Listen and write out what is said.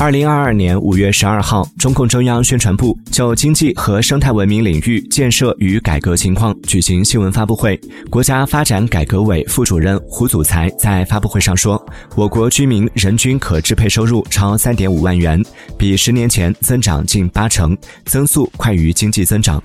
二零二二年五月十二号中共中央宣传部就经济和生态文明领域建设与改革情况举行新闻发布会。国家发展改革委副主任胡祖才在发布会上说我国居民人均可支配收入超三点五万元比十年前增长近八成增速快于经济增长。